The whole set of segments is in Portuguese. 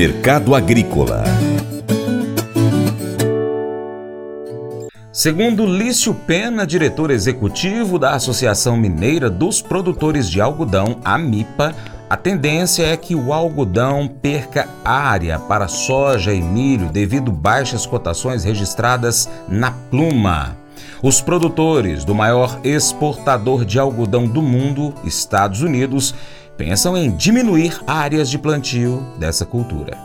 Mercado Agrícola Segundo Lício Pena, diretor executivo da Associação Mineira dos Produtores de Algodão, AMIPA, a tendência é que o algodão perca área para soja e milho devido baixas cotações registradas na pluma. Os produtores do maior exportador de algodão do mundo, Estados Unidos, pensam em diminuir áreas de plantio dessa cultura.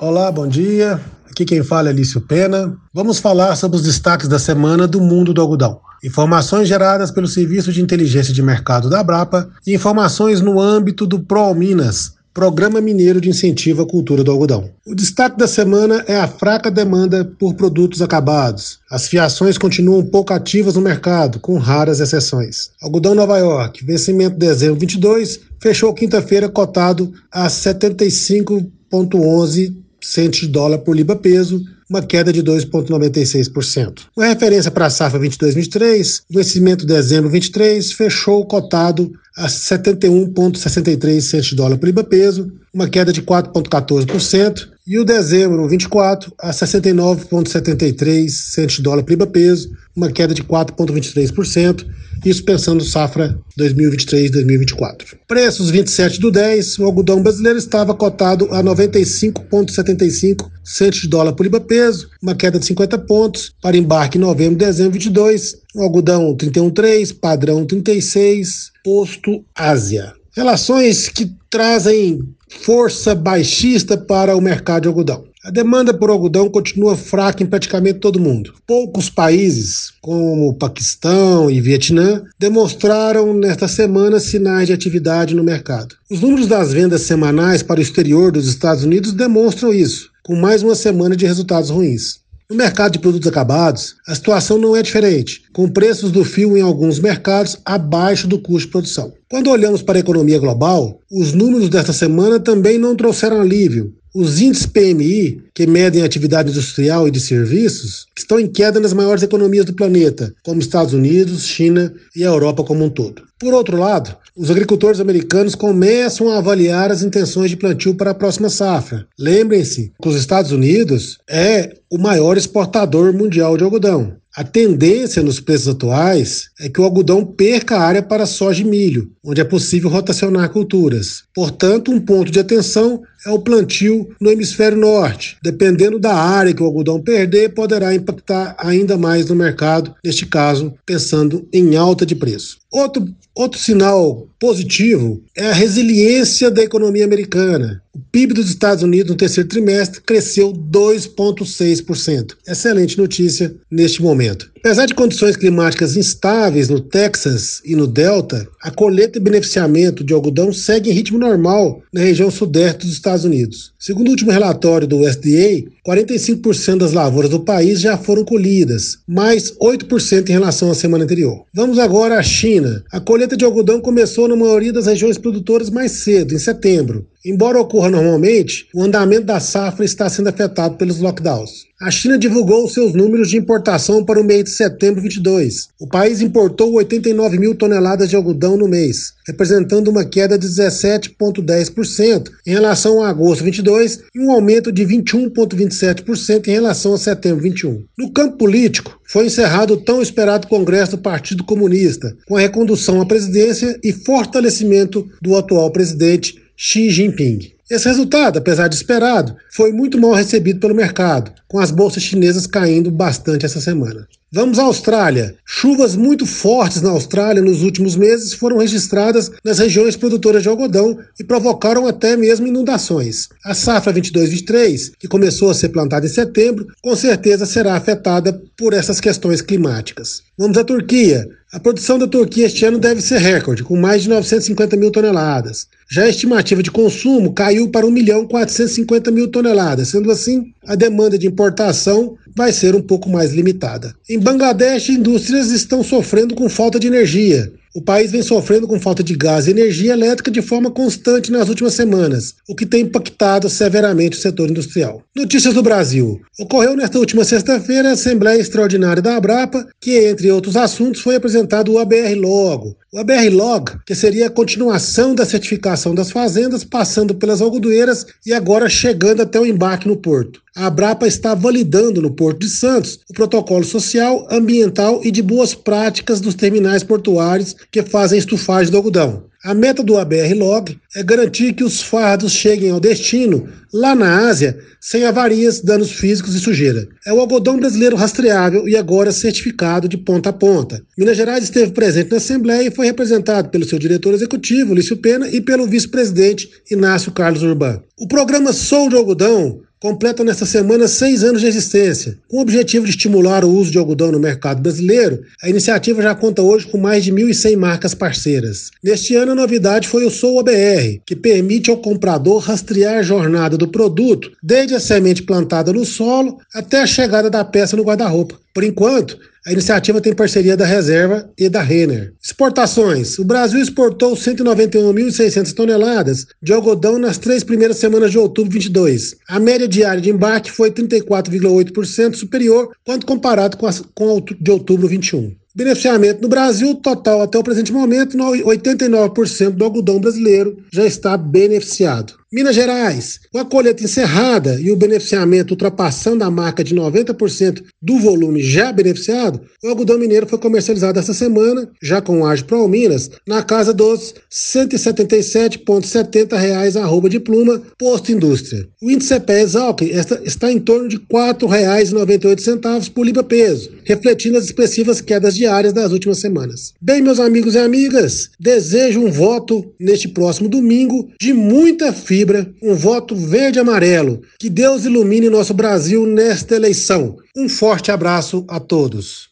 Olá, bom dia. Aqui quem fala é Lício Pena. Vamos falar sobre os destaques da semana do mundo do algodão. Informações geradas pelo Serviço de Inteligência de Mercado da Abrapa e informações no âmbito do ProMinas, Programa Mineiro de Incentivo à Cultura do Algodão. O destaque da semana é a fraca demanda por produtos acabados. As fiações continuam pouco ativas no mercado, com raras exceções. Algodão Nova York, vencimento de dezembro 22, fechou quinta-feira cotado a 75,11 centos de dólar por libra peso, uma queda de 2,96%. Com referência para a safra 22-23, o vencimento de dezembro 23 fechou cotado a 71,63 centos de dólar por libra peso, uma queda de 4,14%, e o dezembro 24 a 69,73 centos de dólar por libra peso, uma queda de 4,23%, isso pensando safra 2023-2024. Preços 27 do 10, o algodão brasileiro estava cotado a 95,75 centos de dólar por libra peso, uma queda de 50 pontos, para embarque em novembro e dezembro 22, o algodão 31,3, padrão 36, posto Ásia. Relações que trazem força baixista para o mercado de algodão. A demanda por algodão continua fraca em praticamente todo mundo. Poucos países, como o Paquistão e Vietnã, demonstraram nesta semana sinais de atividade no mercado. Os números das vendas semanais para o exterior dos Estados Unidos demonstram isso, com mais uma semana de resultados ruins. No mercado de produtos acabados, a situação não é diferente, com preços do fio em alguns mercados abaixo do custo de produção. Quando olhamos para a economia global, os números desta semana também não trouxeram alívio, os índices PMI, que medem a atividade industrial e de serviços, estão em queda nas maiores economias do planeta, como Estados Unidos, China e a Europa como um todo. Por outro lado, os agricultores americanos começam a avaliar as intenções de plantio para a próxima safra. Lembrem-se que os Estados Unidos é o maior exportador mundial de algodão. A tendência nos preços atuais é que o algodão perca área para soja e milho, onde é possível rotacionar culturas. Portanto, um ponto de atenção é o plantio no hemisfério norte. Dependendo da área que o algodão perder, poderá impactar ainda mais no mercado, neste caso, pensando em alta de preço. Outro, outro sinal positivo é a resiliência da economia americana. O PIB dos Estados Unidos no terceiro trimestre cresceu 2,6%. Excelente notícia neste momento. Apesar de condições climáticas instáveis no Texas e no Delta, a colheita e beneficiamento de algodão segue em ritmo normal na região sudeste dos Estados Unidos. Segundo o último relatório do USDA, 45% das lavouras do país já foram colhidas, mais 8% em relação à semana anterior. Vamos agora à China. A colheita de algodão começou na maioria das regiões produtoras mais cedo, em setembro. Embora ocorra normalmente, o andamento da safra está sendo afetado pelos lockdowns. A China divulgou seus números de importação para o mês de setembro 22. O país importou 89 mil toneladas de algodão no mês, representando uma queda de 17,10% em relação a agosto 22 e um aumento de 21,27% em relação a setembro 21. No campo político, foi encerrado o tão esperado Congresso do Partido Comunista, com a recondução à presidência e fortalecimento do atual presidente Xi Jinping. Esse resultado, apesar de esperado, foi muito mal recebido pelo mercado, com as bolsas chinesas caindo bastante essa semana. Vamos à Austrália. Chuvas muito fortes na Austrália nos últimos meses foram registradas nas regiões produtoras de algodão e provocaram até mesmo inundações. A safra 22-23, que começou a ser plantada em setembro, com certeza será afetada por essas questões climáticas. Vamos à Turquia. A produção da Turquia este ano deve ser recorde, com mais de 950 mil toneladas. Já a estimativa de consumo caiu para 1 milhão 450 mil toneladas, sendo assim, a demanda de importação vai ser um pouco mais limitada. Em Bangladesh, indústrias estão sofrendo com falta de energia. O país vem sofrendo com falta de gás e energia elétrica de forma constante nas últimas semanas, o que tem impactado severamente o setor industrial. Notícias do Brasil. Ocorreu nesta última sexta-feira a Assembleia Extraordinária da Abrapa, que, entre outros assuntos, foi apresentado o ABR Logo, O ABR-Log, que seria a continuação da certificação das fazendas, passando pelas algodoeiras e agora chegando até o embarque no porto. A Abrapa está validando no Porto de Santos o protocolo social, ambiental e de boas práticas dos terminais portuários que fazem estufagem do algodão. A meta do ABR-Log é garantir que os fardos cheguem ao destino, lá na Ásia, sem avarias, danos físicos e sujeira. É o algodão brasileiro rastreável e agora certificado de ponta a ponta. Minas Gerais esteve presente na Assembleia e foi representado pelo seu diretor executivo, Lício Pena, e pelo vice-presidente, Inácio Carlos Urban. O programa Sou de Algodão completa nesta semana seis anos de existência. Com o objetivo de estimular o uso de algodão no mercado brasileiro, a iniciativa já conta hoje com mais de 1.100 marcas parceiras. Neste ano, a novidade foi o Sou ABR, que permite ao comprador rastrear a jornada do produto, desde a semente plantada no solo até a chegada da peça no guarda-roupa. Por enquanto, a iniciativa tem parceria da Reserva e da Renner. Exportações. O Brasil exportou 191.600 toneladas de algodão nas três primeiras semanas de outubro 22. A média diária de embarque foi 34,8% superior quando comparado com a com de outubro 21. Beneficiamento no Brasil, total até o presente momento, 89% do algodão brasileiro já está beneficiado. Minas Gerais, com a colheita encerrada e o beneficiamento ultrapassando a marca de 90% do volume já beneficiado, o algodão mineiro foi comercializado esta semana, já com o Age Pro Minas, na casa dos R$ 177,70 arroba de pluma, posto indústria. O índice CPE Exalc está em torno de R$ 4,98 por libra peso, refletindo as expressivas quedas diárias das últimas semanas. Bem, meus amigos e amigas, desejo um voto neste próximo domingo de muita fibra Fibra, um voto verde-amarelo. Que Deus ilumine nosso Brasil nesta eleição. Um forte abraço a todos.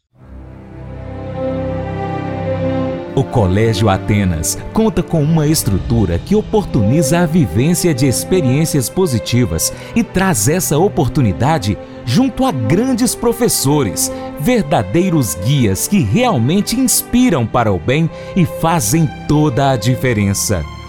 O Colégio Atenas conta com uma estrutura que oportuniza a vivência de experiências positivas e traz essa oportunidade junto a grandes professores, verdadeiros guias que realmente inspiram para o bem e fazem toda a diferença.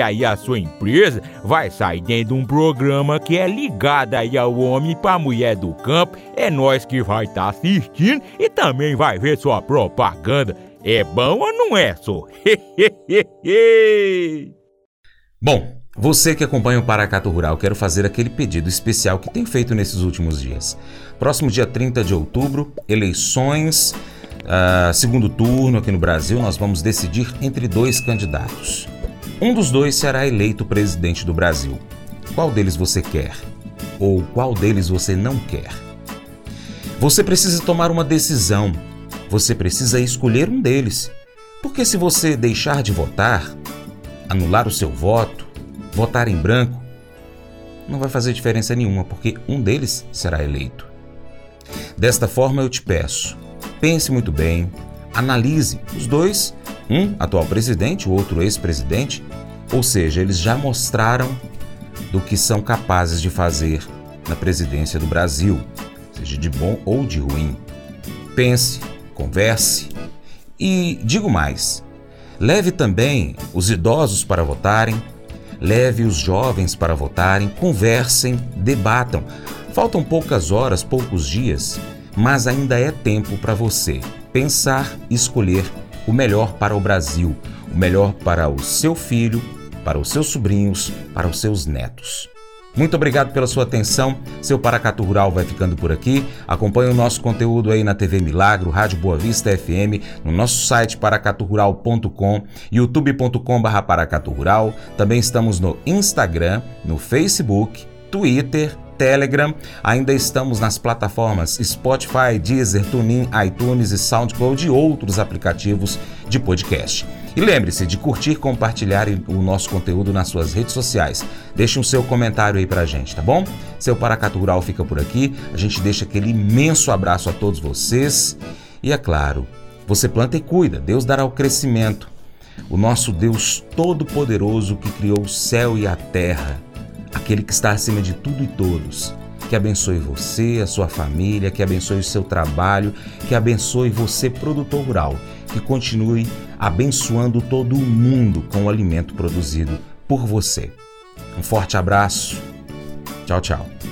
aí a sua empresa vai sair dentro de um programa que é ligado aí ao homem para mulher do campo. É nós que vai estar tá assistindo e também vai ver sua propaganda. É bom ou não é, só? Bom, você que acompanha o Paracato Rural, quero fazer aquele pedido especial que tem feito nesses últimos dias. Próximo dia 30 de outubro, eleições, uh, segundo turno aqui no Brasil, nós vamos decidir entre dois candidatos. Um dos dois será eleito presidente do Brasil. Qual deles você quer? ou qual deles você não quer. Você precisa tomar uma decisão. Você precisa escolher um deles. Porque se você deixar de votar, anular o seu voto, votar em branco, não vai fazer diferença nenhuma, porque um deles será eleito. Desta forma eu te peço, pense muito bem, analise os dois, um atual presidente, o outro ex-presidente, ou seja, eles já mostraram do que são capazes de fazer na presidência do Brasil, seja de bom ou de ruim. Pense, converse e digo mais: leve também os idosos para votarem, leve os jovens para votarem, conversem, debatam. Faltam poucas horas, poucos dias, mas ainda é tempo para você pensar escolher o melhor para o Brasil, o melhor para o seu filho, para os seus sobrinhos, para os seus netos. Muito obrigado pela sua atenção. Seu Paracatu Rural vai ficando por aqui. Acompanhe o nosso conteúdo aí na TV Milagro, Rádio Boa Vista FM, no nosso site paracaturural.com, youtube.com.br paracaturural. Também estamos no Instagram, no Facebook, Twitter, Telegram. Ainda estamos nas plataformas Spotify, Deezer, TuneIn, iTunes e SoundCloud e outros aplicativos de podcast. E lembre-se de curtir, compartilhar o nosso conteúdo nas suas redes sociais. Deixe um seu comentário aí pra gente, tá bom? Seu Paracatu Rural fica por aqui. A gente deixa aquele imenso abraço a todos vocês. E é claro, você planta e cuida, Deus dará o crescimento. O nosso Deus Todo-Poderoso que criou o céu e a terra, aquele que está acima de tudo e todos, que abençoe você, a sua família, que abençoe o seu trabalho, que abençoe você, produtor rural, que continue abençoando todo o mundo com o alimento produzido por você. Um forte abraço. Tchau, tchau.